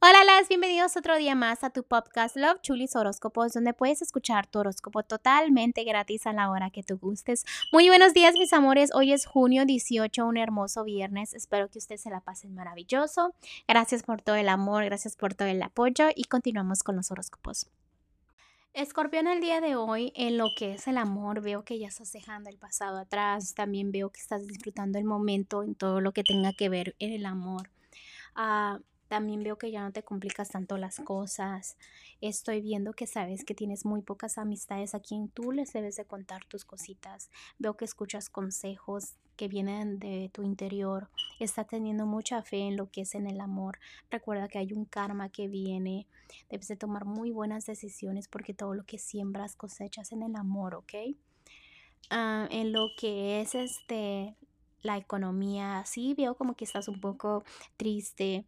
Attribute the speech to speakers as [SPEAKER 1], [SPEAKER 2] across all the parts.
[SPEAKER 1] Hola, las bienvenidos otro día más a tu podcast Love Chulis Horóscopos, donde puedes escuchar tu horóscopo totalmente gratis a la hora que tú gustes. Muy buenos días, mis amores. Hoy es junio 18, un hermoso viernes. Espero que ustedes se la pasen maravilloso. Gracias por todo el amor, gracias por todo el apoyo y continuamos con los horóscopos. Escorpión, el día de hoy, en lo que es el amor, veo que ya estás dejando el pasado atrás. También veo que estás disfrutando el momento en todo lo que tenga que ver en el amor. Ah, también veo que ya no te complicas tanto las cosas. Estoy viendo que sabes que tienes muy pocas amistades a quien tú les debes de contar tus cositas. Veo que escuchas consejos que vienen de tu interior. Está teniendo mucha fe en lo que es en el amor. Recuerda que hay un karma que viene. Debes de tomar muy buenas decisiones porque todo lo que siembras cosechas en el amor, ¿ok? Ah, en lo que es este la economía, sí veo como que estás un poco triste,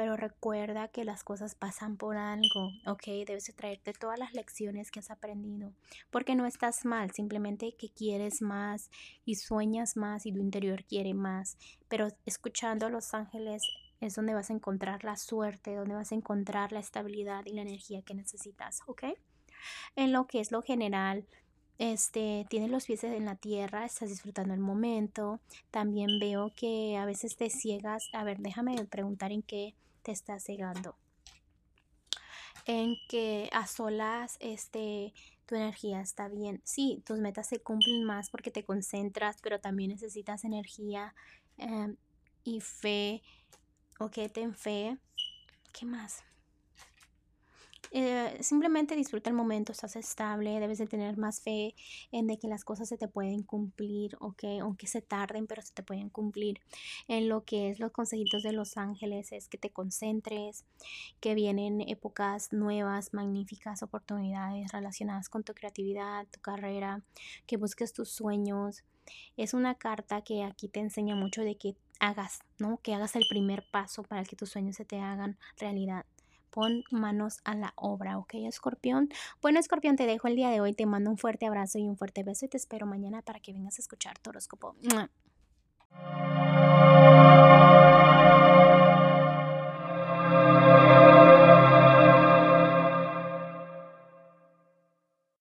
[SPEAKER 1] pero recuerda que las cosas pasan por algo, ¿ok? Debes de traerte todas las lecciones que has aprendido, porque no estás mal, simplemente que quieres más y sueñas más y tu interior quiere más, pero escuchando a los ángeles es donde vas a encontrar la suerte, donde vas a encontrar la estabilidad y la energía que necesitas, ¿ok? En lo que es lo general, este, tienes los pies en la tierra, estás disfrutando el momento. También veo que a veces te ciegas. A ver, déjame preguntar en qué te estás cegando. En que a solas, este, tu energía está bien. Sí, tus metas se cumplen más porque te concentras, pero también necesitas energía em, y fe. Ok, ten fe. ¿Qué más? Eh, simplemente disfruta el momento, estás estable, debes de tener más fe en de que las cosas se te pueden cumplir, ok, aunque se tarden, pero se te pueden cumplir. En lo que es los consejitos de los ángeles es que te concentres, que vienen épocas nuevas, magníficas oportunidades relacionadas con tu creatividad, tu carrera, que busques tus sueños. Es una carta que aquí te enseña mucho de que hagas, ¿no? Que hagas el primer paso para que tus sueños se te hagan realidad pon manos a la obra, ¿ok, escorpión? Bueno, escorpión, te dejo el día de hoy, te mando un fuerte abrazo y un fuerte beso y te espero mañana para que vengas a escuchar tu horóscopo.